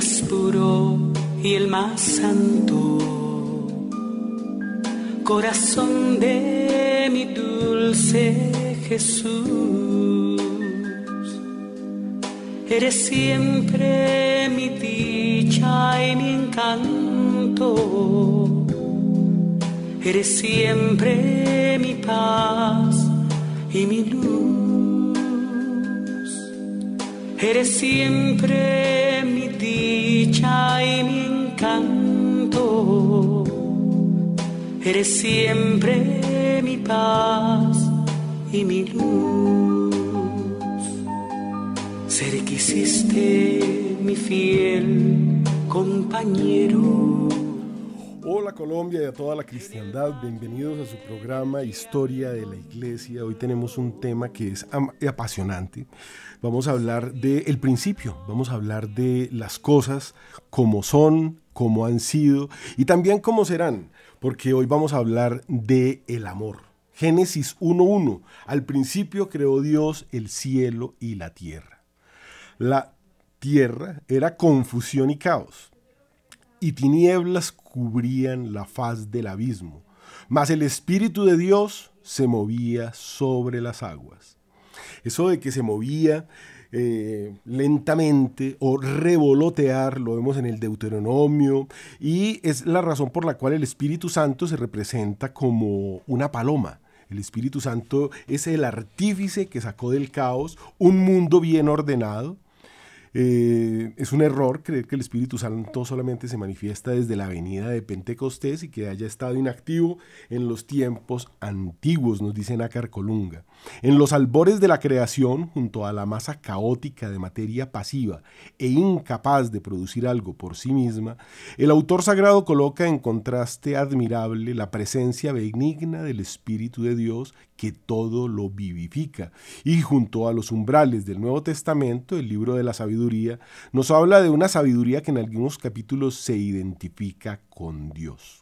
más puro y el más santo. Corazón de mi dulce Jesús, eres siempre mi dicha y mi encanto. Eres siempre mi paz y mi luz. Eres siempre dicha y mi encanto. Eres siempre mi paz y mi luz. Ser que hiciste mi fiel compañero. Colombia y a toda la cristiandad, bienvenidos a su programa Historia de la Iglesia. Hoy tenemos un tema que es apasionante. Vamos a hablar del principio, vamos a hablar de las cosas como son, como han sido y también cómo serán, porque hoy vamos a hablar de el amor. Génesis 1.1. Al principio creó Dios el cielo y la tierra. La tierra era confusión y caos y tinieblas cubrían la faz del abismo, mas el Espíritu de Dios se movía sobre las aguas. Eso de que se movía eh, lentamente o revolotear, lo vemos en el Deuteronomio, y es la razón por la cual el Espíritu Santo se representa como una paloma. El Espíritu Santo es el artífice que sacó del caos un mundo bien ordenado, eh, es un error creer que el Espíritu Santo solamente se manifiesta desde la venida de Pentecostés y que haya estado inactivo en los tiempos antiguos, nos dice Nácar Colunga. En los albores de la creación, junto a la masa caótica de materia pasiva e incapaz de producir algo por sí misma, el autor sagrado coloca en contraste admirable la presencia benigna del Espíritu de Dios que todo lo vivifica. Y junto a los umbrales del Nuevo Testamento, el libro de la sabiduría, nos habla de una sabiduría que en algunos capítulos se identifica con Dios.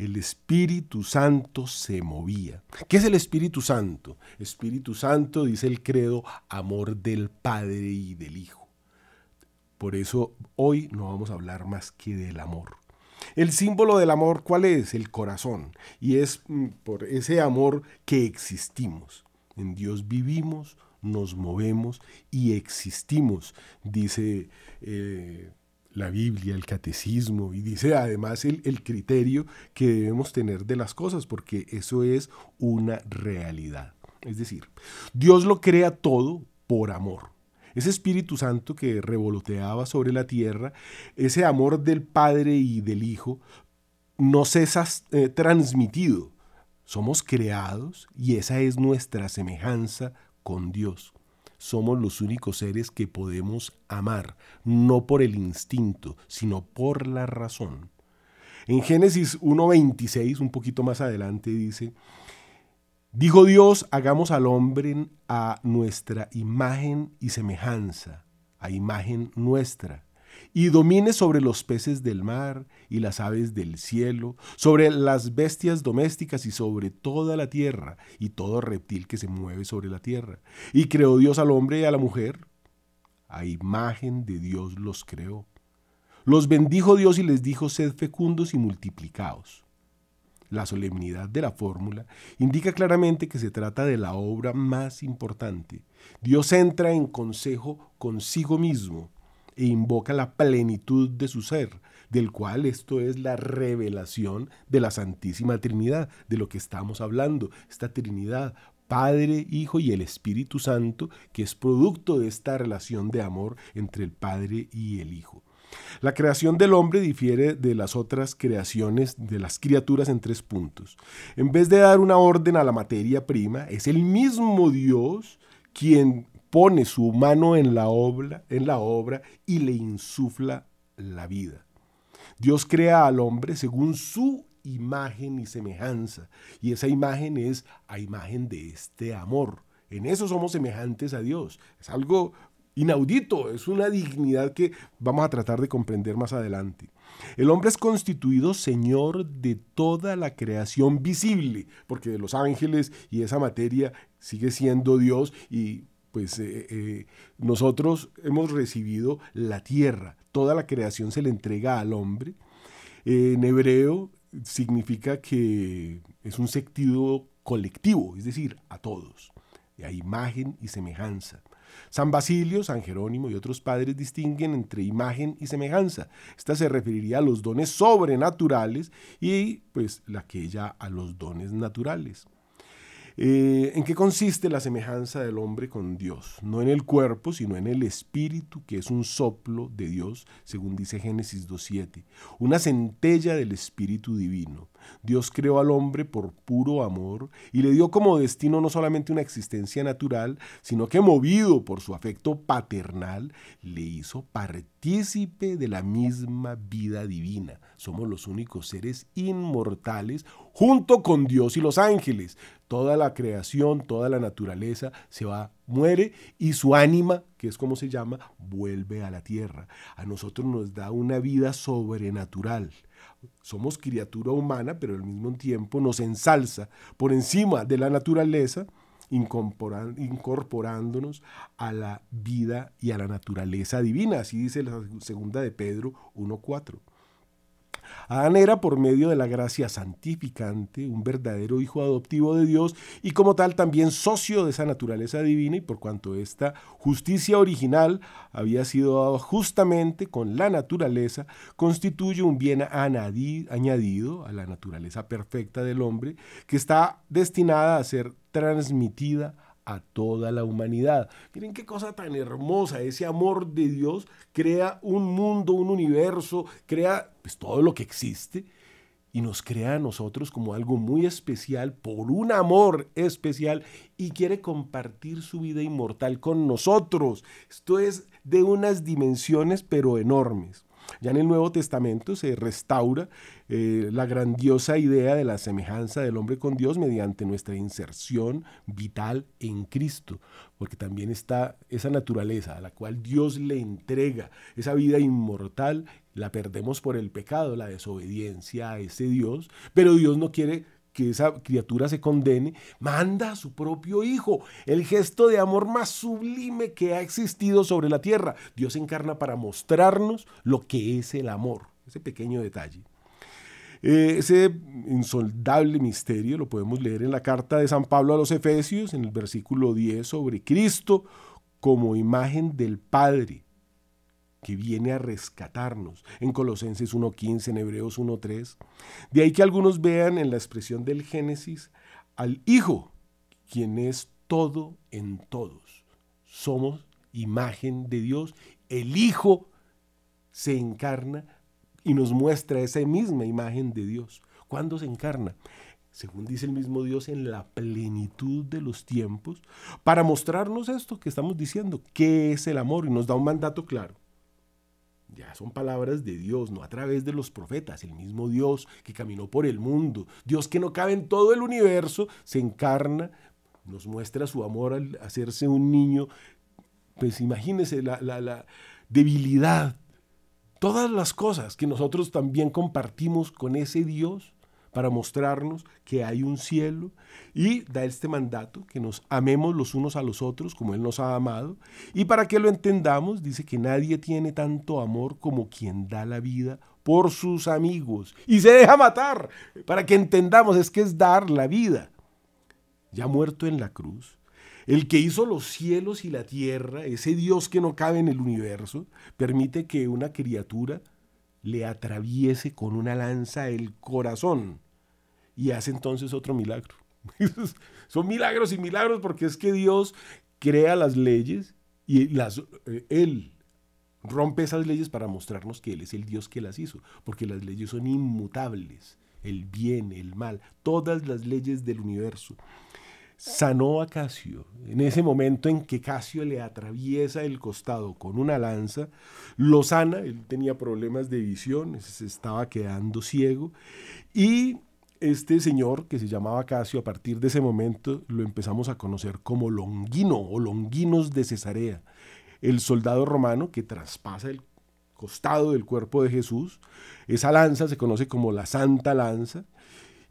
El Espíritu Santo se movía. ¿Qué es el Espíritu Santo? Espíritu Santo, dice el credo, amor del Padre y del Hijo. Por eso hoy no vamos a hablar más que del amor. El símbolo del amor, ¿cuál es? El corazón. Y es mm, por ese amor que existimos. En Dios vivimos, nos movemos y existimos, dice eh, la Biblia, el catecismo, y dice además el, el criterio que debemos tener de las cosas, porque eso es una realidad. Es decir, Dios lo crea todo por amor. Ese Espíritu Santo que revoloteaba sobre la tierra, ese amor del Padre y del Hijo, no cesa eh, transmitido. Somos creados y esa es nuestra semejanza con Dios. Somos los únicos seres que podemos amar, no por el instinto, sino por la razón. En Génesis 1.26, un poquito más adelante, dice, Dijo Dios, hagamos al hombre a nuestra imagen y semejanza, a imagen nuestra, y domine sobre los peces del mar y las aves del cielo, sobre las bestias domésticas y sobre toda la tierra, y todo reptil que se mueve sobre la tierra. Y creó Dios al hombre y a la mujer, a imagen de Dios los creó. Los bendijo Dios y les dijo, sed fecundos y multiplicaos la solemnidad de la fórmula, indica claramente que se trata de la obra más importante. Dios entra en consejo consigo mismo e invoca la plenitud de su ser, del cual esto es la revelación de la Santísima Trinidad, de lo que estamos hablando, esta Trinidad, Padre, Hijo y el Espíritu Santo, que es producto de esta relación de amor entre el Padre y el Hijo. La creación del hombre difiere de las otras creaciones de las criaturas en tres puntos. En vez de dar una orden a la materia prima, es el mismo Dios quien pone su mano en la obra, y le insufla la vida. Dios crea al hombre según su imagen y semejanza, y esa imagen es a imagen de este amor. En eso somos semejantes a Dios. Es algo inaudito, es una dignidad que vamos a tratar de comprender más adelante. El hombre es constituido señor de toda la creación visible, porque de los ángeles y esa materia sigue siendo Dios y pues eh, eh, nosotros hemos recibido la tierra, toda la creación se le entrega al hombre. en hebreo significa que es un sentido colectivo, es decir, a todos, a imagen y semejanza. San Basilio, San Jerónimo y otros padres distinguen entre imagen y semejanza. Esta se referiría a los dones sobrenaturales y pues la que ella a los dones naturales. Eh, ¿En qué consiste la semejanza del hombre con Dios? No en el cuerpo, sino en el espíritu, que es un soplo de Dios, según dice Génesis 2.7, una centella del espíritu divino. Dios creó al hombre por puro amor y le dio como destino no solamente una existencia natural, sino que movido por su afecto paternal, le hizo partícipe de la misma vida divina. Somos los únicos seres inmortales junto con Dios y los ángeles. Toda la creación, toda la naturaleza se va, muere y su ánima, que es como se llama, vuelve a la tierra. A nosotros nos da una vida sobrenatural somos criatura humana, pero al mismo tiempo nos ensalza por encima de la naturaleza, incorporándonos a la vida y a la naturaleza divina. Así dice la segunda de Pedro 1.4. Adán era por medio de la gracia santificante un verdadero hijo adoptivo de Dios y como tal también socio de esa naturaleza divina y por cuanto esta justicia original había sido dado justamente con la naturaleza, constituye un bien añadido a la naturaleza perfecta del hombre que está destinada a ser transmitida a toda la humanidad. Miren qué cosa tan hermosa, ese amor de Dios crea un mundo, un universo, crea pues, todo lo que existe y nos crea a nosotros como algo muy especial por un amor especial y quiere compartir su vida inmortal con nosotros. Esto es de unas dimensiones pero enormes. Ya en el Nuevo Testamento se restaura eh, la grandiosa idea de la semejanza del hombre con Dios mediante nuestra inserción vital en Cristo, porque también está esa naturaleza a la cual Dios le entrega esa vida inmortal, la perdemos por el pecado, la desobediencia a ese Dios, pero Dios no quiere que esa criatura se condene, manda a su propio Hijo, el gesto de amor más sublime que ha existido sobre la tierra. Dios encarna para mostrarnos lo que es el amor, ese pequeño detalle. Eh, ese insoldable misterio lo podemos leer en la carta de San Pablo a los Efesios, en el versículo 10, sobre Cristo como imagen del Padre que viene a rescatarnos. En Colosenses 1.15, en Hebreos 1.3. De ahí que algunos vean en la expresión del Génesis al Hijo, quien es todo en todos. Somos imagen de Dios. El Hijo se encarna y nos muestra esa misma imagen de Dios. ¿Cuándo se encarna? según dice el mismo Dios, en la plenitud de los tiempos, para mostrarnos esto que estamos diciendo, qué es el amor, y nos da un mandato claro. Ya son palabras de Dios, no a través de los profetas. El mismo Dios que caminó por el mundo, Dios que no cabe en todo el universo, se encarna, nos muestra su amor al hacerse un niño. Pues imagínense la, la debilidad, todas las cosas que nosotros también compartimos con ese Dios para mostrarnos que hay un cielo y da este mandato, que nos amemos los unos a los otros como Él nos ha amado. Y para que lo entendamos, dice que nadie tiene tanto amor como quien da la vida por sus amigos y se deja matar. Para que entendamos, es que es dar la vida. Ya muerto en la cruz, el que hizo los cielos y la tierra, ese Dios que no cabe en el universo, permite que una criatura le atraviese con una lanza el corazón y hace entonces otro milagro. Son milagros y milagros porque es que Dios crea las leyes y las, eh, Él rompe esas leyes para mostrarnos que Él es el Dios que las hizo, porque las leyes son inmutables, el bien, el mal, todas las leyes del universo sanó a Casio. En ese momento en que Casio le atraviesa el costado con una lanza, lo sana, él tenía problemas de visión, se estaba quedando ciego, y este señor que se llamaba Casio, a partir de ese momento lo empezamos a conocer como Longino o Longinos de Cesarea, el soldado romano que traspasa el costado del cuerpo de Jesús. Esa lanza se conoce como la Santa Lanza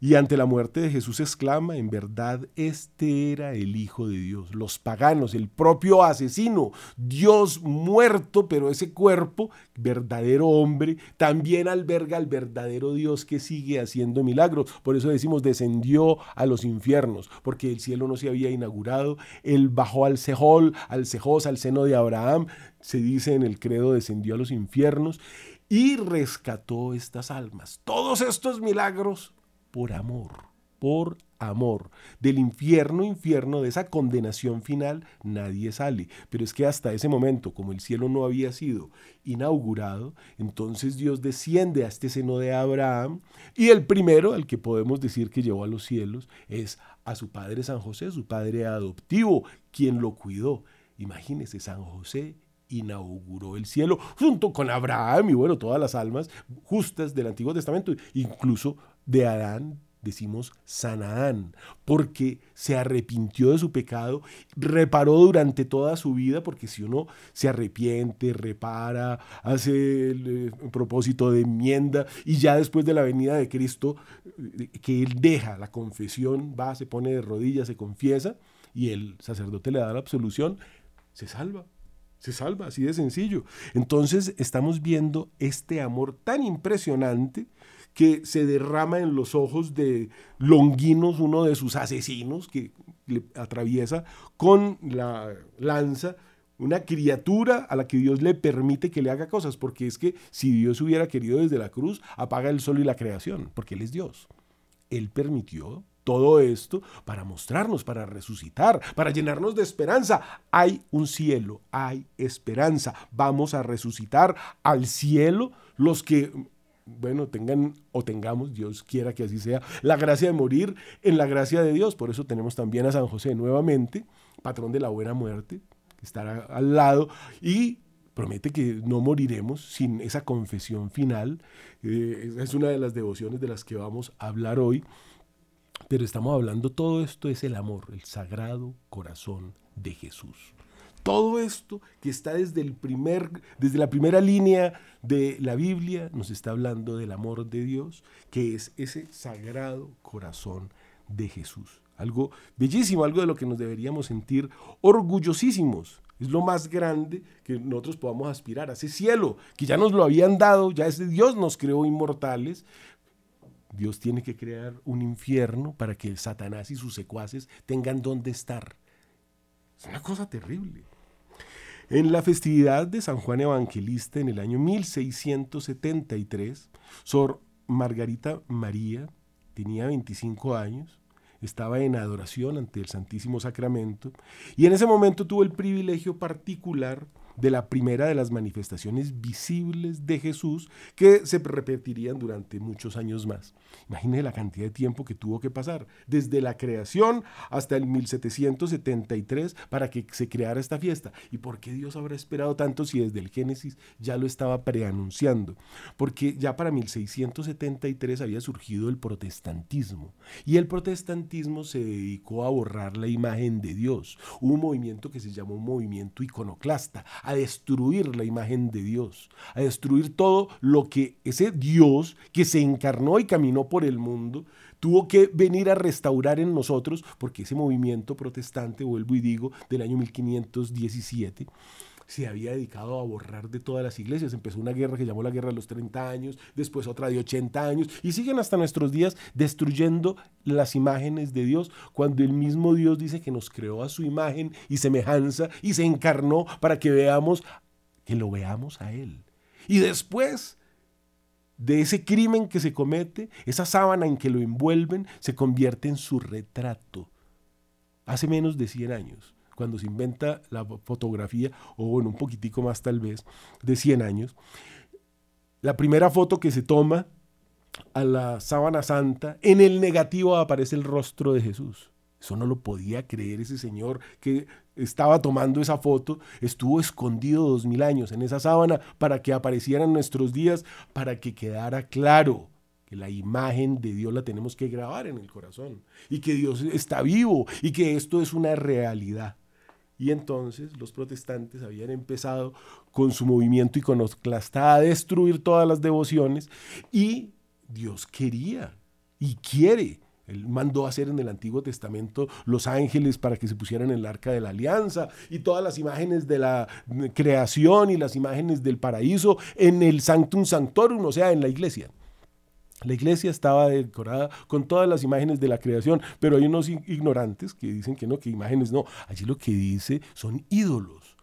Y ante la muerte de Jesús exclama, en verdad este era el Hijo de Dios. Los paganos, el propio asesino, Dios muerto, pero ese cuerpo, verdadero hombre, también alberga al verdadero Dios que sigue haciendo milagros. Por eso decimos, descendió a los infiernos, porque el cielo no se había inaugurado. Él bajó al Sejol, al Sejos, al seno de Abraham. Se dice en el credo, descendió a los infiernos y rescató estas almas. Todos estos milagros por amor, por amor. Del infierno, infierno, de esa condenación final, nadie sale. Pero es que hasta ese momento, como el cielo no había sido inaugurado, entonces Dios desciende a este seno de Abraham y el primero, al que podemos decir que llevó a los cielos, es a su padre San José, su padre adoptivo, quien lo cuidó. Imagínese, San José inauguró el cielo junto con Abraham y bueno, todas las almas justas del Antiguo Testamento, incluso de Adán decimos Sanaán, porque se arrepintió de su pecado, reparó durante toda su vida, porque si uno se arrepiente, repara, hace el, eh, propósito de enmienda, y ya después de la venida de Cristo, eh, que él deja la confesión, va, se pone de rodillas, se confiesa, y el sacerdote le da la absolución, se salva. Se salva, así de sencillo. Entonces estamos viendo este amor tan impresionante que se derrama en los ojos de Longinos, uno de sus asesinos, que le atraviesa con la lanza una criatura a la que Dios le permite que le haga cosas, porque es que si Dios hubiera querido desde la cruz, apaga el sol y la creación, porque Él es Dios. Él permitió todo esto para mostrarnos, para resucitar, para llenarnos de esperanza. Hay un cielo, hay esperanza. Vamos a resucitar al cielo los que bueno, tengan o tengamos, Dios quiera que así sea, la gracia de morir en la gracia de Dios. Por eso tenemos también a San José nuevamente, patrón de la buena muerte, que estará al lado y promete que no moriremos sin esa confesión final. Eh, es una de las devociones de las que vamos a hablar hoy. Pero estamos hablando, todo esto es el amor, el sagrado corazón de Jesús. Todo esto que está desde, el primer, desde la primera línea de la Biblia nos está hablando del amor de Dios, que es ese sagrado corazón de Jesús. Algo bellísimo, algo de lo que nos deberíamos sentir orgullosísimos. Es lo más grande que nosotros podamos aspirar a ese cielo, que ya nos lo habían dado, ya ese Dios nos creó inmortales. Dios tiene que crear un infierno para que Satanás y sus secuaces tengan dónde estar. Es una cosa terrible. En la festividad de San Juan Evangelista en el año 1673, Sor Margarita María tenía 25 años, estaba en adoración ante el Santísimo Sacramento y en ese momento tuvo el privilegio particular de la primera de las manifestaciones visibles de Jesús que se repetirían durante muchos años más. Imagínense la cantidad de tiempo que tuvo que pasar, desde la creación hasta el 1773 para que se creara esta fiesta. ¿Y por qué Dios habrá esperado tanto si desde el Génesis ya lo estaba preanunciando? Porque ya para 1673 había surgido el protestantismo y el protestantismo se dedicó a borrar la imagen de Dios. un movimiento que se llamó movimiento iconoclasta, a destruir la imagen de Dios, a destruir todo lo que ese Dios que se encarnó y caminó por el mundo tuvo que venir a restaurar en nosotros, porque ese movimiento protestante, vuelvo y digo, del año 1517, se había dedicado a borrar de todas las iglesias. Empezó una guerra que llamó la guerra de los 30 años, después otra de 80 años, y siguen hasta nuestros días destruyendo las imágenes de Dios, cuando el mismo Dios dice que nos creó a su imagen y semejanza y se encarnó para que veamos, que lo veamos a Él. Y después de ese crimen que se comete, esa sábana en que lo envuelven se convierte en su retrato. Hace menos de 100 años cuando se inventa la fotografía, o bueno, un poquitico más tal vez, de 100 años, la primera foto que se toma a la sábana santa, en el negativo aparece el rostro de Jesús. Eso no lo podía creer ese señor que estaba tomando esa foto, estuvo escondido dos mil años en esa sábana para que apareciera en nuestros días, para que quedara claro que la imagen de Dios la tenemos que grabar en el corazón y que Dios está vivo y que esto es una realidad. Y entonces los protestantes habían empezado con su movimiento iconoclasta a destruir todas las devociones y Dios quería y quiere. Él mandó hacer en el Antiguo Testamento los ángeles para que se pusieran en el arca de la alianza y todas las imágenes de la creación y las imágenes del paraíso en el Sanctum Sanctorum, o sea, en la iglesia. La iglesia estaba decorada con todas las imágenes de la creación, pero hay unos ignorantes que dicen que no, que imágenes no. Allí lo que dice son ídolos.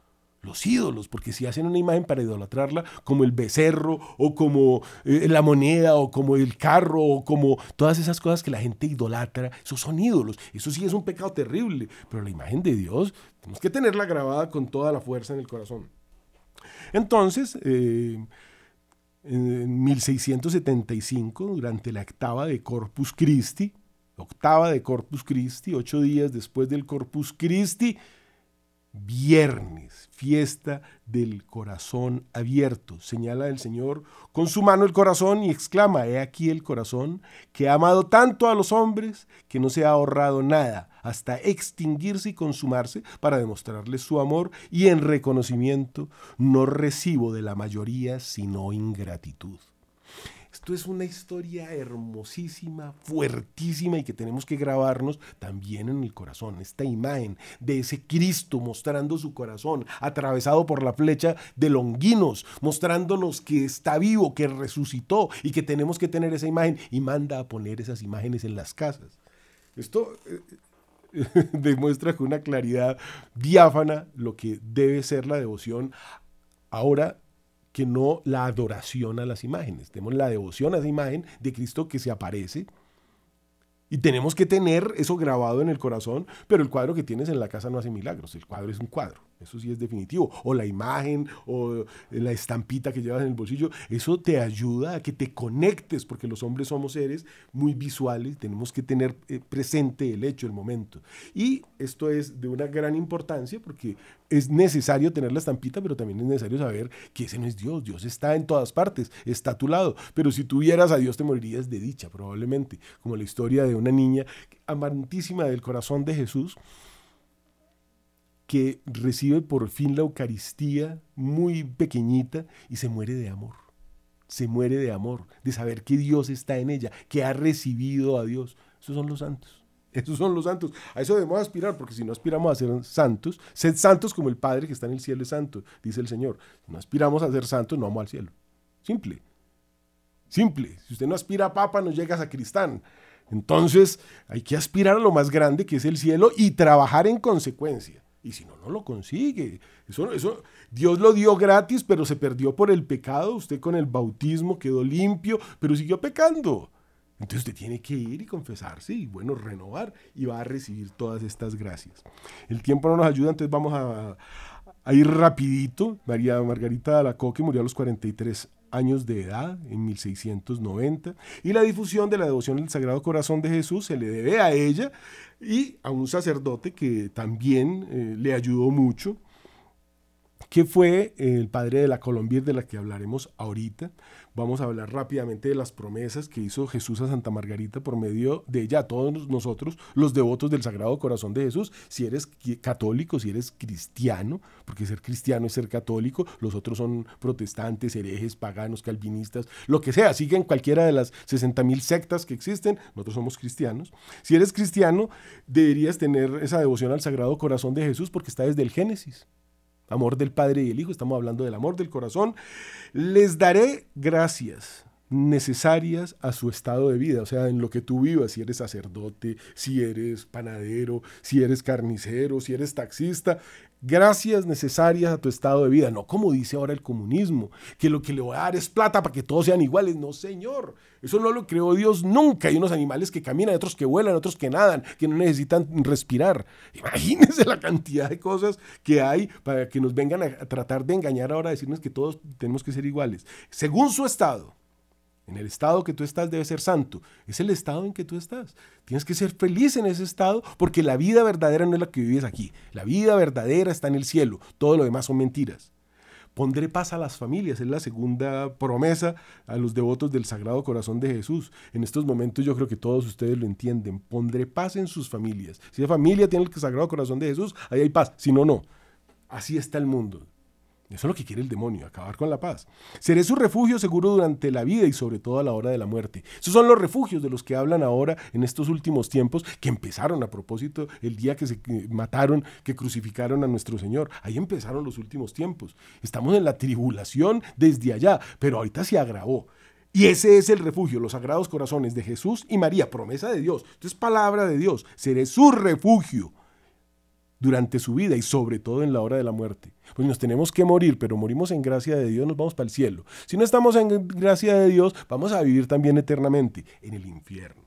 Los ídolos, porque si hacen una imagen para idolatrarla, como el becerro, o como eh, la moneda, o como el carro, o como todas esas cosas que la gente idolatra, esos son ídolos. Eso sí es un pecado terrible, pero la imagen de Dios tenemos que tenerla grabada con toda la fuerza en el corazón. Entonces, eh, en 1675, durante la octava de Corpus Christi, octava de Corpus Christi, ocho días después del Corpus Christi, viernes, fiesta del corazón abierto. Señala el Señor con su mano el corazón y exclama, he aquí el corazón que ha amado tanto a los hombres que no se ha ahorrado nada hasta extinguirse y consumarse para demostrarles su amor y en reconocimiento no recibo de la mayoría sino ingratitud. Esto es una historia hermosísima, fuertísima y que tenemos que grabarnos también en el corazón. Esta imagen de ese Cristo mostrando su corazón, atravesado por la flecha de Longinos, mostrándonos que está vivo, que resucitó y que tenemos que tener esa imagen y manda a poner esas imágenes en las casas. Esto eh, demuestra con una claridad diáfana lo que debe ser la devoción ahora que no la adoración a las imágenes. Tenemos la devoción a esa imagen de Cristo que se aparece. Y tenemos que tener eso grabado en el corazón, pero el cuadro que tienes en la casa no hace milagros, el cuadro es un cuadro. Eso sí es definitivo. O la imagen, o la estampita que llevas en el bolsillo. Eso te ayuda a que te conectes, porque los hombres somos seres muy visuales, tenemos que tener eh, presente el hecho, el momento. Y esto es de una gran importancia porque es necesario tener la estampita, pero también es necesario saber que ese no es Dios. Dios está en todas partes, está a tu lado. Pero si tuvieras a Dios te morirías de dicha, probablemente. Como la historia de una niña amantísima del corazón de Jesús que recibe por fin la Eucaristía muy pequeñita y se muere de amor. Se muere de amor, de saber que Dios está en ella, que ha recibido a Dios. Esos son los santos. Esos son los santos. A eso debemos aspirar, porque si no aspiramos a ser santos, sed santos como el Padre que está en el cielo es santo, dice el Señor. Si no aspiramos a ser santos, no vamos al cielo. Simple. Simple. Si usted no aspira a papa, no llega a cristán. Entonces, hay que aspirar a lo más grande que es el cielo y trabajar en consecuencia. Y si no, no lo consigue. Eso, eso, Dios lo dio gratis, pero se perdió por el pecado. Usted con el bautismo quedó limpio, pero siguió pecando. Entonces usted tiene que ir y confesarse y bueno, renovar y va a recibir todas estas gracias. El tiempo no nos ayuda, entonces vamos a, ir rapidito. María Margarita de la Coque murió a los 43 años de edad, en 1690, y la difusión de la devoción del Sagrado Corazón de Jesús se le debe a ella y a un sacerdote que también eh, le ayudó mucho, que fue el padre de la Colombia de la que hablaremos ahorita. Vamos a hablar rápidamente de las promesas que hizo Jesús a Santa Margarita por medio de ella, a todos nosotros, los devotos del Sagrado Corazón de Jesús. Si eres católico, si eres cristiano, porque ser cristiano es ser católico, los otros son protestantes, herejes, paganos, calvinistas, lo que sea, siguen cualquiera de las 60 mil sectas que existen, nosotros somos cristianos. Si eres cristiano, deberías tener esa devoción al Sagrado Corazón de Jesús porque está desde el Génesis amor del Padre y el Hijo, estamos hablando del amor del corazón, les daré gracias necesarias a su estado de vida, o sea, en lo que tú vivas, si eres sacerdote, si eres panadero, si eres carnicero, si eres taxista, gracias necesarias a tu estado de vida, no como dice ahora el comunismo, que lo que le voy a dar es plata para que todos sean iguales, no señor, eso no lo creó Dios nunca, hay unos animales que caminan, otros que vuelan, otros que nadan, que no necesitan respirar, imagínense la cantidad de cosas que hay para que nos vengan a tratar de engañar ahora, a decirnos que todos tenemos que ser iguales, según su estado. En el estado que tú estás debe ser santo. Es el estado en que tú estás. Tienes que ser feliz en ese estado porque la vida verdadera no es la que vives aquí. La vida verdadera está en el cielo. Todo lo demás son mentiras. Pondré paz a las familias, es la segunda promesa a los devotos del Sagrado Corazón de Jesús. En estos momentos yo creo que todos ustedes lo entienden. Pondré paz en sus familias. Si la familia tiene el Sagrado Corazón de Jesús, ahí hay paz. Si no, no. Así está el mundo. Eso es lo que quiere el demonio, acabar con la paz. Seré su refugio seguro durante la vida y sobre todo a la hora de la muerte. Esos son los refugios de los que hablan ahora en estos últimos tiempos, que empezaron a propósito el día que se mataron, que crucificaron a nuestro Señor. Ahí empezaron los últimos tiempos. Estamos en la tribulación desde allá, pero ahorita se agravó. Y ese es el refugio, los sagrados corazones de Jesús y María, promesa de Dios. Esto es palabra de Dios. Seré su refugio durante su vida y sobre todo en la hora de la muerte. Pues nos tenemos que morir, pero morimos en gracia de Dios, nos vamos para el cielo. Si no estamos en gracia de Dios, vamos a vivir también eternamente en el infierno.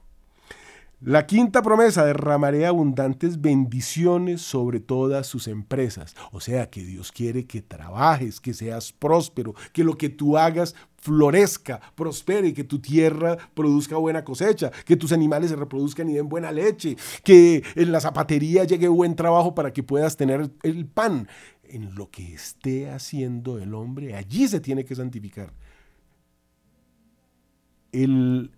La quinta promesa, derramaré abundantes bendiciones sobre todas sus empresas. O sea, que Dios quiere que trabajes, que seas próspero, que lo que tú hagas florezca, prospere, que tu tierra produzca buena cosecha, que tus animales se reproduzcan y den buena leche, que en la zapatería llegue buen trabajo para que puedas tener el pan. En lo que esté haciendo el hombre, allí se tiene que santificar. El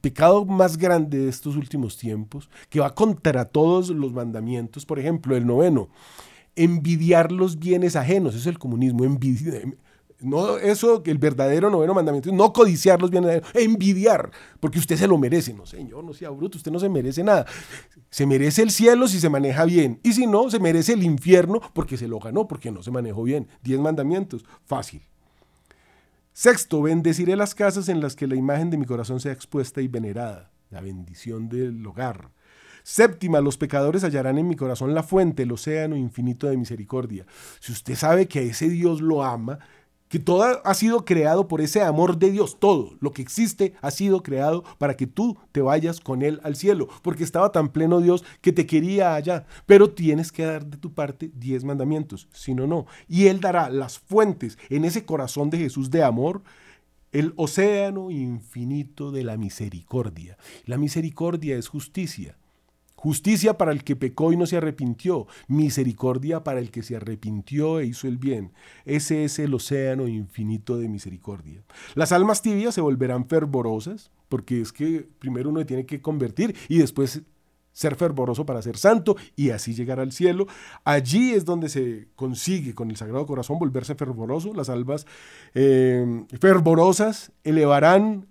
pecado más grande de estos últimos tiempos, que va contra todos los mandamientos, por ejemplo, el noveno, envidiar los bienes ajenos, es el comunismo, envidiar. No, eso, el verdadero noveno mandamiento, no codiciar los bienes, ajenos, envidiar, porque usted se lo merece. No, señor, no sea bruto, usted no se merece nada. Se merece el cielo si se maneja bien, y si no, se merece el infierno porque se lo ganó, porque no se manejó bien. Diez mandamientos, fácil. Sexto, bendeciré las casas en las que la imagen de mi corazón sea expuesta y venerada, la bendición del hogar. Séptima, los pecadores hallarán en mi corazón la fuente, el océano infinito de misericordia. Si usted sabe que a ese Dios lo ama, que todo ha sido creado por ese amor de Dios, todo lo que existe ha sido creado para que tú te vayas con Él al cielo, porque estaba tan pleno Dios que te quería allá, pero tienes que dar de tu parte diez mandamientos, si no, no. Y Él dará las fuentes en ese corazón de Jesús de amor, el océano infinito de la misericordia. La misericordia es justicia. Justicia para el que pecó y no se arrepintió, misericordia para el que se arrepintió e hizo el bien. Ese es el océano infinito de misericordia. Las almas tibias se volverán fervorosas, porque es que primero uno tiene que convertir y después ser fervoroso para ser santo y así llegar al cielo. Allí es donde se consigue con el Sagrado Corazón volverse fervoroso. Las almas eh, fervorosas elevarán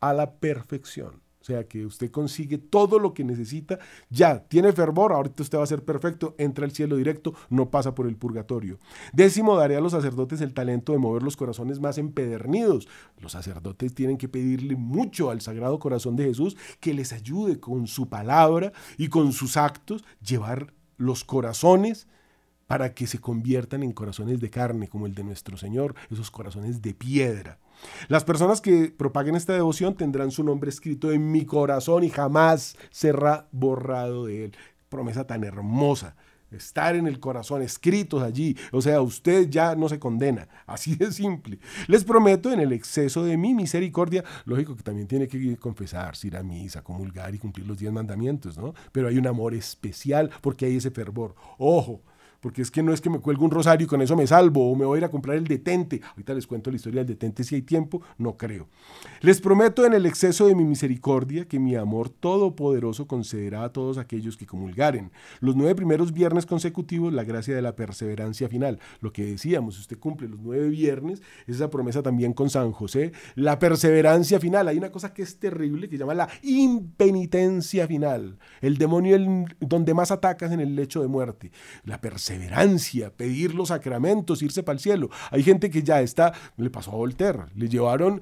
a la perfección. O sea, que usted consigue todo lo que necesita, ya tiene fervor, ahorita usted va a ser perfecto, entra al cielo directo, no pasa por el purgatorio. Décimo, daré a los sacerdotes el talento de mover los corazones más empedernidos. Los sacerdotes tienen que pedirle mucho al Sagrado Corazón de Jesús que les ayude con su palabra y con sus actos llevar los corazones para que se conviertan en corazones de carne, como el de nuestro Señor, esos corazones de piedra. Las personas que propaguen esta devoción tendrán su nombre escrito en mi corazón y jamás será borrado de él. Promesa tan hermosa. Estar en el corazón, escritos allí. O sea, usted ya no se condena. Así de simple. Les prometo en el exceso de mi misericordia, lógico que también tiene que confesar, ir a misa, comulgar y cumplir los diez mandamientos, ¿no? Pero hay un amor especial porque hay ese fervor. Ojo, porque es que no es que me cuelgue un rosario y con eso me salvo, o me voy a ir a comprar el detente. Ahorita les cuento la historia del detente si hay tiempo, no creo. Les prometo en el exceso de mi misericordia que mi amor todopoderoso concederá a todos aquellos que comulgaren. Los nueve primeros viernes consecutivos, la gracia de la perseverancia final. Lo que decíamos, usted cumple los nueve viernes, esa promesa también con San José, la perseverancia final. Hay una cosa que es terrible que se llama la impenitencia final. El demonio el, donde más atacas en el lecho de muerte. La perseverancia perseverancia, pedir los sacramentos, irse para el cielo. Hay gente que ya está, le pasó a Voltaire, le llevaron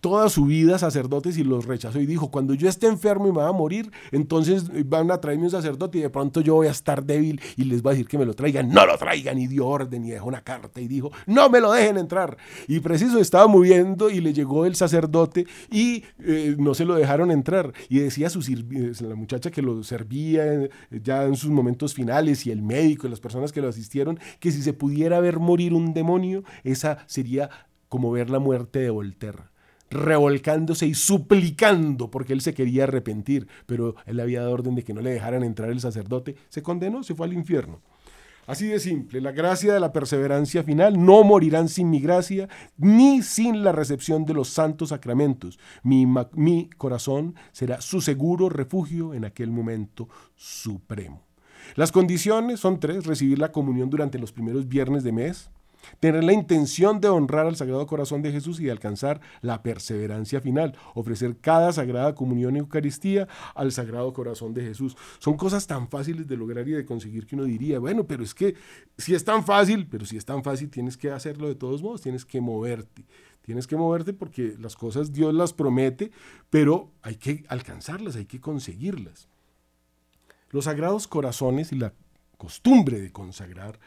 toda su vida sacerdotes y los rechazó y dijo, cuando yo esté enfermo y me va a morir, entonces van a traerme un sacerdote y de pronto yo voy a estar débil y les va a decir que me lo traigan. No lo traigan y dio orden y dejó una carta y dijo, no me lo dejen entrar. Y preciso estaba moviendo y le llegó el sacerdote y eh, no se lo dejaron entrar. Y decía su la muchacha que lo servía eh, ya en sus momentos finales y el médico y las personas que lo asistieron, que si se pudiera ver morir un demonio, esa sería como ver la muerte de Voltaire revolcándose y suplicando porque él se quería arrepentir, pero él había dado orden de que no le dejaran entrar el sacerdote, se condenó, se fue al infierno. Así de simple, la gracia de la perseverancia final, no morirán sin mi gracia, ni sin la recepción de los santos sacramentos. Mi, mi corazón será su seguro refugio en aquel momento supremo. Las condiciones son tres, recibir la comunión durante los primeros viernes de mes, Tener la intención de honrar al Sagrado Corazón de Jesús y de alcanzar la perseverancia final. Ofrecer cada Sagrada Comunión y Eucaristía al Sagrado Corazón de Jesús. Son cosas tan fáciles de lograr y de conseguir que uno diría, bueno, pero es que si es tan fácil, pero si es tan fácil tienes que hacerlo de todos modos, tienes que moverte. Tienes que moverte porque las cosas Dios las promete, pero hay que alcanzarlas, hay que conseguirlas. Los sagrados corazones y la costumbre de consagrar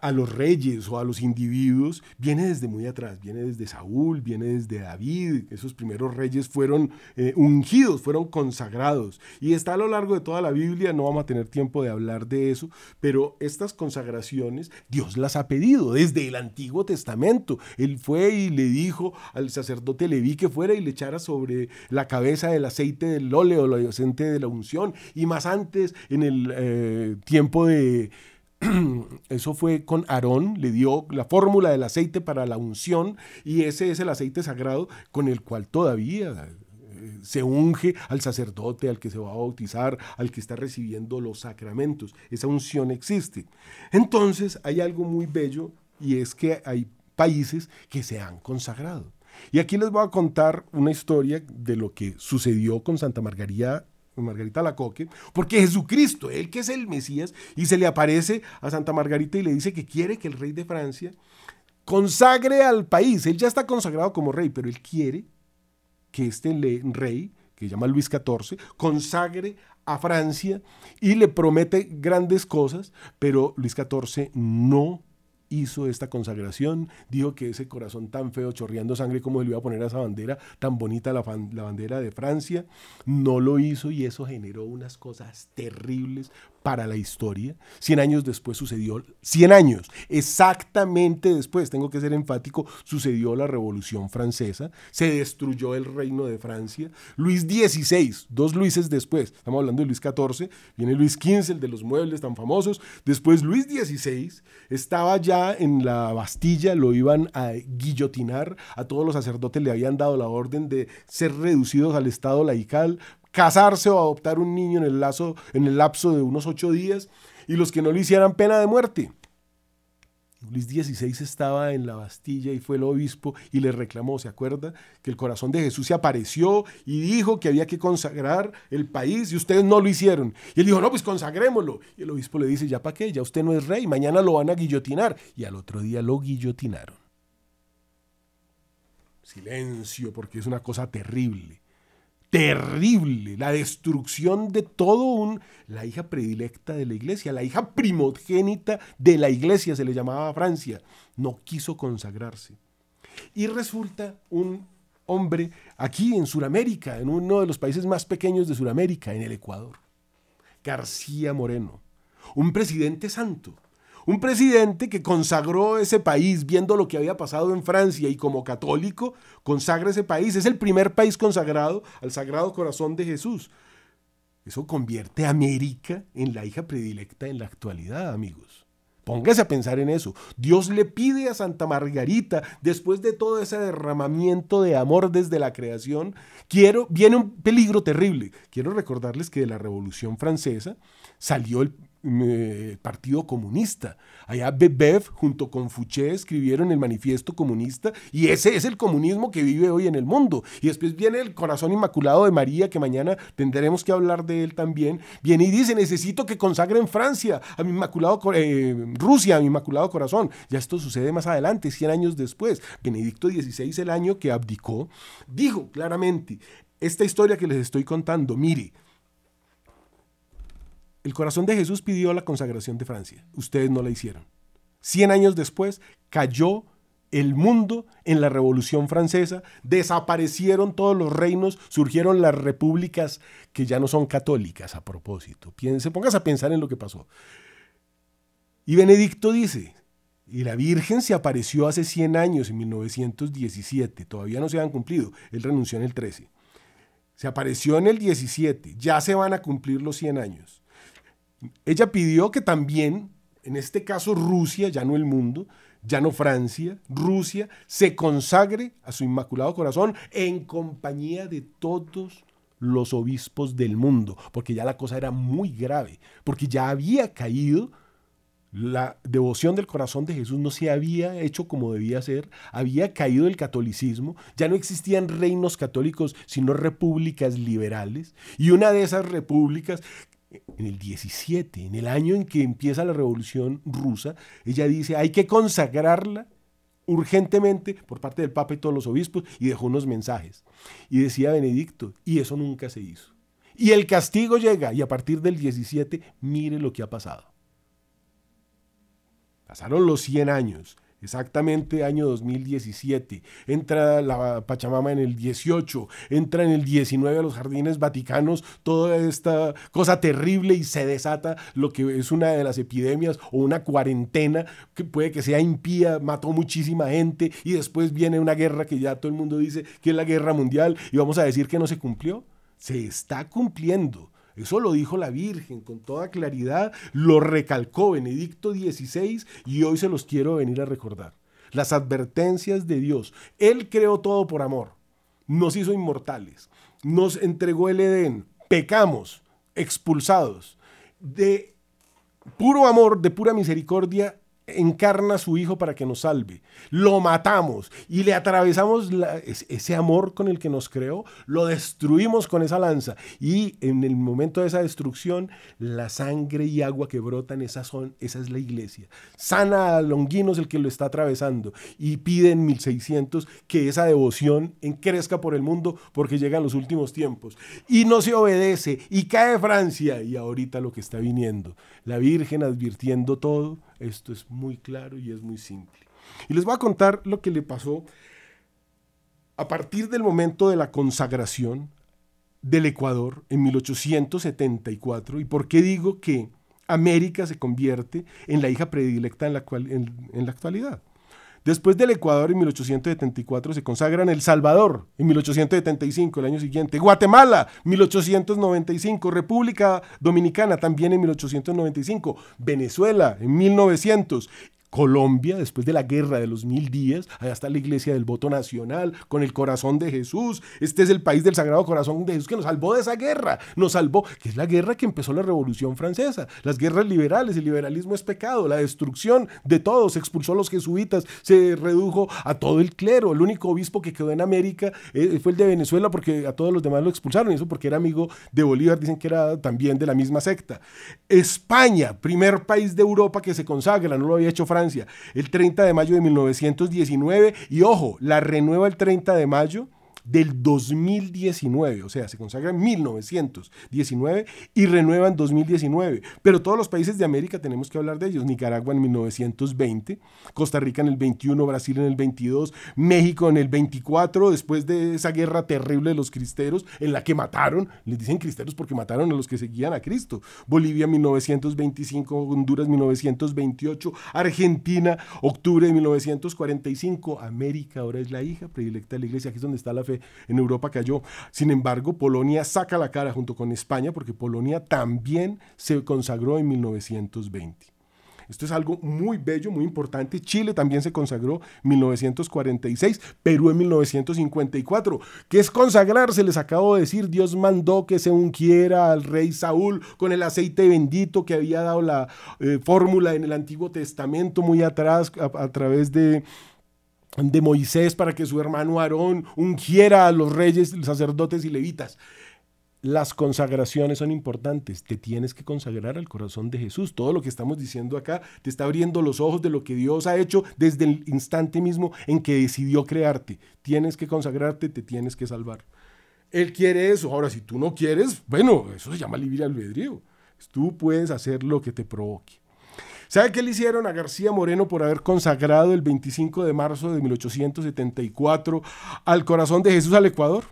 a, los reyes o a los individuos viene desde muy atrás, viene desde Saúl, viene desde David, esos primeros reyes fueron eh, ungidos, fueron consagrados. Y está a lo largo de toda la Biblia, no vamos a tener tiempo de hablar de eso, pero estas consagraciones Dios las ha pedido desde el Antiguo Testamento, él fue y le dijo al sacerdote Leví que fuera y le echara sobre la cabeza el aceite del óleo, el aceite de la unción. Y más antes en el eh, tiempo de eso fue con Aarón, le dio la fórmula del aceite para la unción y ese es el aceite sagrado con el cual todavía eh, se unge al sacerdote, al que se va a bautizar, al que está recibiendo los sacramentos. Esa unción existe. Entonces hay algo muy bello y es que hay países que se han consagrado. Y aquí les voy a contar una historia de lo que sucedió con Santa Margarita Margarita Lacoque, porque Jesucristo, él que es el Mesías, y se le aparece a Santa Margarita y le dice que quiere que el rey de Francia consagre al país. Él ya está consagrado como rey, pero él quiere que este rey, que se llama Luis XIV, consagre a Francia y le promete grandes cosas, pero Luis XIV no hizo esta consagración, dijo que ese corazón tan feo, chorreando sangre, como le iba a poner a esa bandera, tan bonita la, la, bandera de Francia, no lo hizo y eso generó unas cosas terribles para la historia. Cien años después sucedió, cien años, exactamente después, tengo que ser enfático, sucedió la Revolución Francesa, se destruyó el reino de Francia. Luis XVI, dos Luises después, estamos hablando de Luis XIV, viene Luis XV, el de los muebles tan famosos, después Luis XVI estaba ya en la Bastilla, lo iban a guillotinar, a todos los sacerdotes le habían dado la orden de ser reducidos al estado laical casarse o adoptar un niño en el, lazo, en el lapso de unos ocho días y los que no le hicieran pena de muerte. Luis XVI estaba en la Bastilla y fue el obispo y le reclamó, ¿se acuerda? Que el corazón de Jesús se apareció y dijo que había que consagrar el país y ustedes no lo hicieron. Y él dijo, no, pues consagrémoslo. Y el obispo le dice, ¿ya para qué? Ya usted no es rey, mañana lo van a guillotinar. Y al otro día lo guillotinaron. Silencio, porque es una cosa terrible terrible, la destrucción de todo un, la hija predilecta de la iglesia, la hija primogénita de la iglesia, se le llamaba Francia, no quiso consagrarse. Y resulta un hombre aquí en Sudamérica, en uno de los países más pequeños de Sudamérica, en el Ecuador, García Moreno, un presidente santo, un presidente que consagró ese país viendo lo que había pasado en Francia y como católico consagra ese país. Es el primer país consagrado al Sagrado Corazón de Jesús. Eso convierte a América en la hija predilecta en la actualidad, amigos. Póngase a pensar en eso. Dios le pide a Santa Margarita, después de todo ese derramamiento de amor desde la creación, quiero, viene un peligro terrible. Quiero recordarles que de la Revolución Francesa salió el, Partido Comunista. Allá Bebev junto con Fouché escribieron el manifiesto comunista y ese es el comunismo que vive hoy en el mundo. Y después viene el corazón inmaculado de María, que mañana tendremos que hablar de él también. Viene y dice, necesito que consagren Francia a mi inmaculado, eh, Rusia a mi inmaculado corazón. Ya esto sucede más adelante, 100 años después. Benedicto XVI, el año que abdicó, dijo claramente, esta historia que les estoy contando, mire, el corazón de Jesús pidió la consagración de Francia. Ustedes no la hicieron. Cien años después cayó el mundo en la Revolución Francesa, desaparecieron todos los reinos, surgieron las repúblicas que ya no son católicas a propósito. Piense, póngase a pensar en lo que pasó. Y Benedicto dice, y la Virgen se apareció hace 100 años, en 1917, todavía no se han cumplido, él renunció en el 13. Se apareció en el 17, ya se van a cumplir los 100 años. Ella pidió que también, en este caso Rusia, ya no el mundo, ya no Francia, Rusia, se consagre a su Inmaculado Corazón en compañía de todos los obispos del mundo, porque ya la cosa era muy grave, porque ya había caído la devoción del corazón de Jesús no se había hecho como debía ser, había caído el catolicismo, ya no existían reinos católicos, sino repúblicas liberales, y una de esas repúblicas, en el 17, en el año en que empieza la revolución rusa, ella dice, hay que consagrarla urgentemente por parte del Papa y todos los obispos, y dejó unos mensajes. Y decía Benedicto, y eso nunca se hizo. Y el castigo llega, y a partir del 17, mire lo que ha pasado. Pasaron los 100 años, exactamente año 2017. Entra la Pachamama en el 18, entra en el 19 a los jardines vaticanos, toda esta cosa terrible y se desata lo que es una de las epidemias o una cuarentena que puede que sea impía, mató muchísima gente y después viene una guerra que ya todo el mundo dice que es la guerra mundial y vamos a decir que no se cumplió. Se está cumpliendo. Eso lo dijo la Virgen con toda claridad, lo recalcó Benedicto XVI y hoy se los quiero venir a recordar. Las advertencias de Dios. Él creó todo por amor, nos hizo inmortales, nos entregó el Edén, pecamos, expulsados. De puro amor, de pura misericordia, encarna a su Hijo para que nos salve. Lo matamos y le atravesamos ese amor con el que nos creó, lo destruimos con esa lanza. Y en el momento de esa destrucción, la sangre y agua que brotan, esa, son, esa es la iglesia. Sana a Longinos el que lo está atravesando y pide en 1600 que esa devoción crezca por el mundo porque llegan los últimos tiempos. Y no se obedece y cae Francia y ahorita lo que está viniendo. La Virgen advirtiendo todo esto es muy claro y es muy simple. Y les voy a contar lo que le pasó a partir del momento de la consagración del Ecuador en 1874 y por qué digo que América se convierte en la hija predilecta en la, en la actualidad. Después del Ecuador en 1874 se consagran El Salvador en 1875, el año siguiente. Guatemala, 1895. República Dominicana también en 1895. Venezuela en 1900. Colombia, después de la guerra de los mil días, allá está la iglesia del voto nacional, con el corazón de Jesús. Este es el país del Sagrado Corazón de Jesús que nos salvó de esa guerra. Nos salvó, que es la guerra que empezó la Revolución Francesa. Las guerras liberales, el liberalismo es pecado, la destrucción de todos, se expulsó a los jesuitas, se redujo a todo el clero. El único obispo que quedó en América eh, fue el de Venezuela porque a todos los demás lo expulsaron, y eso porque era amigo de Bolívar, dicen que era también de la misma secta. España, primer país de Europa que se consagra, no lo había hecho Francia Francia el 30 de mayo de 1919 y ojo, la renueva el 30 de mayo del 2019, o sea, se consagra en 1919 y renueva en 2019. Pero todos los países de América tenemos que hablar de ellos. Nicaragua en 1920, Costa Rica en el 21, Brasil en el 22, México en el 24, después de esa guerra terrible de los cristeros en la que mataron, les dicen cristeros porque mataron a los que seguían a Cristo. Bolivia en 1925, Honduras 1928, Argentina, octubre de 1945, América ahora es la hija predilecta de la iglesia, aquí es donde está la fe en Europa cayó. Sin embargo, Polonia saca la cara junto con España porque Polonia también se consagró en 1920. Esto es algo muy bello, muy importante. Chile también se consagró en 1946, Perú en 1954. ¿Qué es consagrarse? Les acabo de decir, Dios mandó que se ungiera al rey Saúl con el aceite bendito que había dado la eh, fórmula en el Antiguo Testamento muy atrás a través de de Moisés para que su hermano Aarón ungiera a los reyes, sacerdotes y levitas. Las consagraciones son importantes. Te tienes que consagrar al corazón de Jesús. Todo lo que estamos diciendo acá te está abriendo los ojos de lo que Dios ha hecho desde el instante mismo en que decidió crearte. Tienes que consagrarte, te tienes que salvar. Él quiere eso. Ahora, si tú no quieres, bueno, eso se llama libre albedrío. Tú puedes hacer lo que te provoque. ¿Sabe qué le hicieron a García Moreno por haber consagrado el 25 de marzo de 1874 al corazón de Jesús al Ecuador?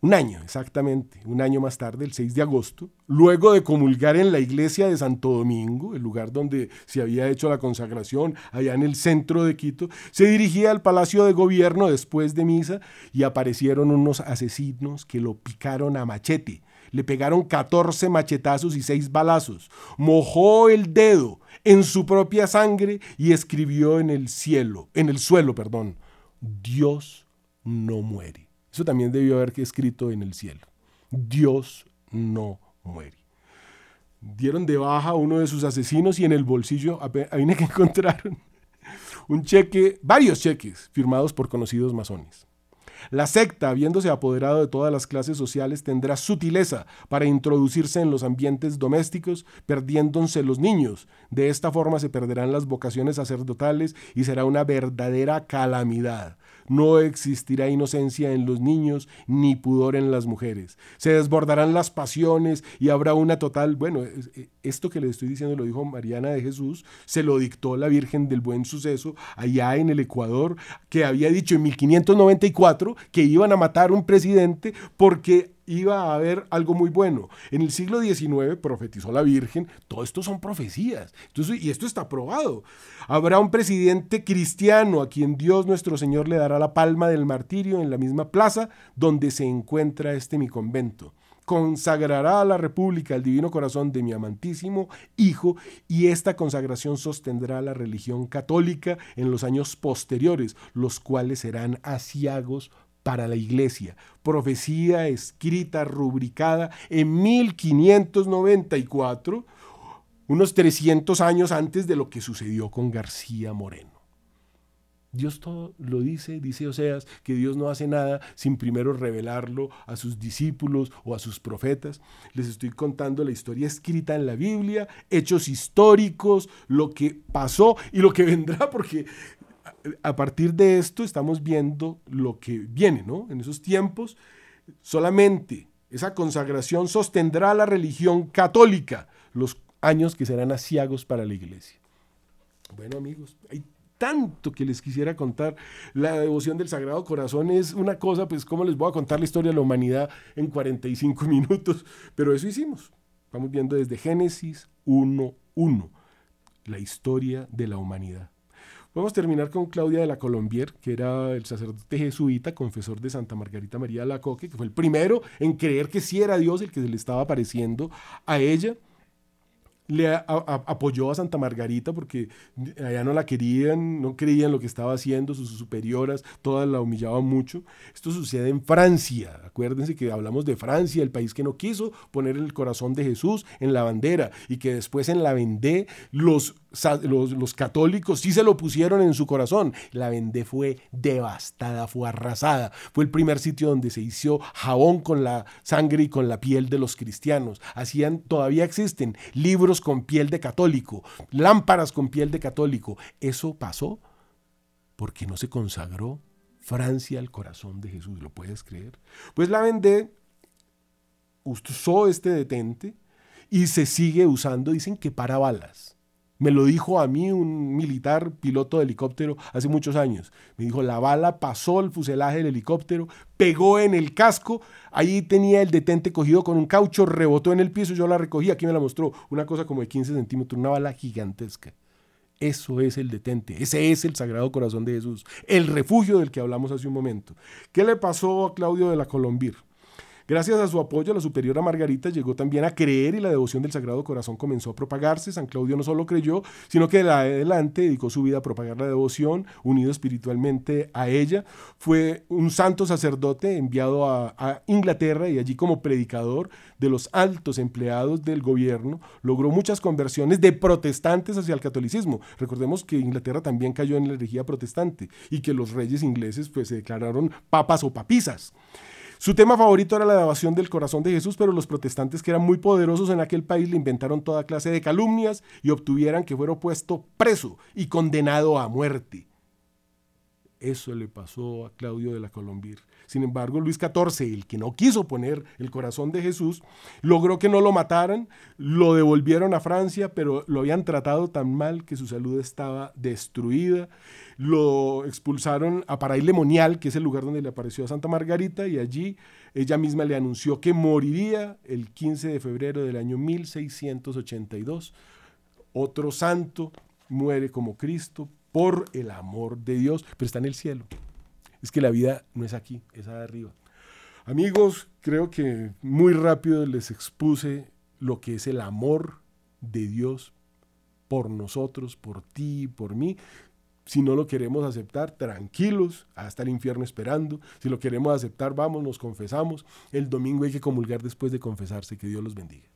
Un año, exactamente, un año más tarde, el 6 de agosto, luego de comulgar en la iglesia de Santo Domingo, el lugar donde se había hecho la consagración, allá en el centro de Quito, se dirigía al Palacio de Gobierno después de misa y aparecieron unos asesinos que lo picaron a machete le pegaron 14 machetazos y 6 balazos. Mojó el dedo en su propia sangre y escribió en el cielo, en el suelo, perdón, Dios no muere. Eso también debió haber escrito en el cielo. Dios no muere. Dieron de baja a uno de sus asesinos y en el bolsillo hay que encontraron un cheque, varios cheques firmados por conocidos masones. La secta, habiéndose apoderado de todas las clases sociales, tendrá sutileza para introducirse en los ambientes domésticos, perdiéndose los niños. De esta forma se perderán las vocaciones sacerdotales y será una verdadera calamidad. No existirá inocencia en los niños ni pudor en las mujeres. Se desbordarán las pasiones y habrá una total, bueno, e, esto que le estoy diciendo lo dijo Mariana de Jesús, se lo dictó la Virgen del Buen Suceso allá en el Ecuador, que había dicho en 1594 que iban a matar un presidente porque iba a haber algo muy bueno. En el siglo XIX profetizó la Virgen, todo esto son profecías, Entonces, y esto está probado. Habrá un presidente cristiano a quien Dios nuestro Señor le dará la palma del martirio en la misma plaza donde se encuentra este mi convento consagrará a la República el divino corazón de mi amantísimo Hijo y esta consagración sostendrá la religión católica en los años posteriores, los cuales serán asiagos para la iglesia. Profecía escrita, rubricada en 1594, unos 300 años antes de lo que sucedió con García Moreno. Dios todo lo dice, dice Oseas, que Dios no hace nada sin primero revelarlo a sus discípulos o a sus profetas. Les estoy contando la historia escrita en la Biblia, hechos históricos, lo que pasó y lo que vendrá, porque a partir de esto estamos viendo lo que viene, ¿no? En esos tiempos, solamente esa consagración sostendrá la religión católica los años que serán asiagos para la iglesia. Bueno, amigos, hay tanto que les quisiera contar. La devoción del Sagrado Corazón es una cosa, pues, ¿cómo les voy a contar la historia de la humanidad en 45 minutos? Pero eso hicimos. Vamos viendo desde Génesis 1.1, la historia de la humanidad. A terminar con Claudia de la Colombier, que era el sacerdote jesuita, confesor de Santa Margarita María de la Coque, que fue el primero en creer que sí era Dios el que se le estaba apareciendo a ella le apoyó a Santa Margarita porque allá no la querían, no creían lo que estaba haciendo, sus superioras, todas la humillaban mucho. Esto sucede en Francia, acuérdense que hablamos de Francia, el país que no quiso poner el corazón de Jesús en la bandera y que después en la Vendée los los, católicos sí se lo pusieron en su corazón. La Vendée fue devastada, fue arrasada. Fue el primer sitio donde se hizo jabón con la sangre y con la piel de los cristianos. Hacían, todavía existen libros con piel de católico, lámparas con piel de católico. Eso pasó porque no se consagró Francia al corazón de Jesús. ¿Lo puedes creer? Pues la Vendée usó este detente y se sigue usando, dicen que para balas. Me lo dijo a mí un militar piloto de helicóptero hace muchos años. Me dijo, la bala pasó el fuselaje del helicóptero, pegó en el casco, ahí tenía el detente cogido con un caucho, rebotó en el piso, yo la recogí, aquí me la mostró, una cosa como de 15 centímetros, una bala gigantesca. Eso es el detente, ese es el Sagrado Corazón de Jesús, el refugio del que hablamos hace un momento. ¿Qué le pasó a Claudio de la Colombir? Gracias a su apoyo, la superiora Margarita llegó también a creer y la devoción del Sagrado Corazón comenzó a propagarse. San Claudio no solo creyó, sino que de adelante dedicó su vida a propagar la devoción, unido espiritualmente a ella. Fue un santo sacerdote enviado a, Inglaterra y allí como predicador de los altos empleados del gobierno, logró muchas conversiones de protestantes hacia el catolicismo. Recordemos que Inglaterra también cayó en la herejía protestante y que los reyes ingleses pues, se declararon papas o papisas. Su tema favorito era la devoción del corazón de Jesús, pero los protestantes que eran muy poderosos en aquel país le inventaron toda clase de calumnias y obtuvieran que fuera puesto preso y condenado a muerte. Eso le pasó a Claudio de la Colombir. Sin embargo, Luis XIV, el que no quiso poner el corazón de Jesús, logró que no lo mataran, lo devolvieron a Francia, pero lo habían tratado tan mal que su salud estaba destruida. Lo expulsaron a Paraíle Monial, que es el lugar donde le apareció a Santa Margarita, y allí ella misma le anunció que moriría el 15 de febrero del año 1682. Otro santo muere como Cristo por el amor de Dios, pero está en el cielo. Es que la vida no es aquí, es arriba. Amigos, creo que muy rápido les expuse lo que es el amor de Dios por nosotros, por ti, por mí. Si no lo queremos aceptar, tranquilos, hasta el infierno esperando. Si lo queremos aceptar, vamos, nos confesamos. El domingo hay que comulgar después de confesarse. Que Dios los bendiga.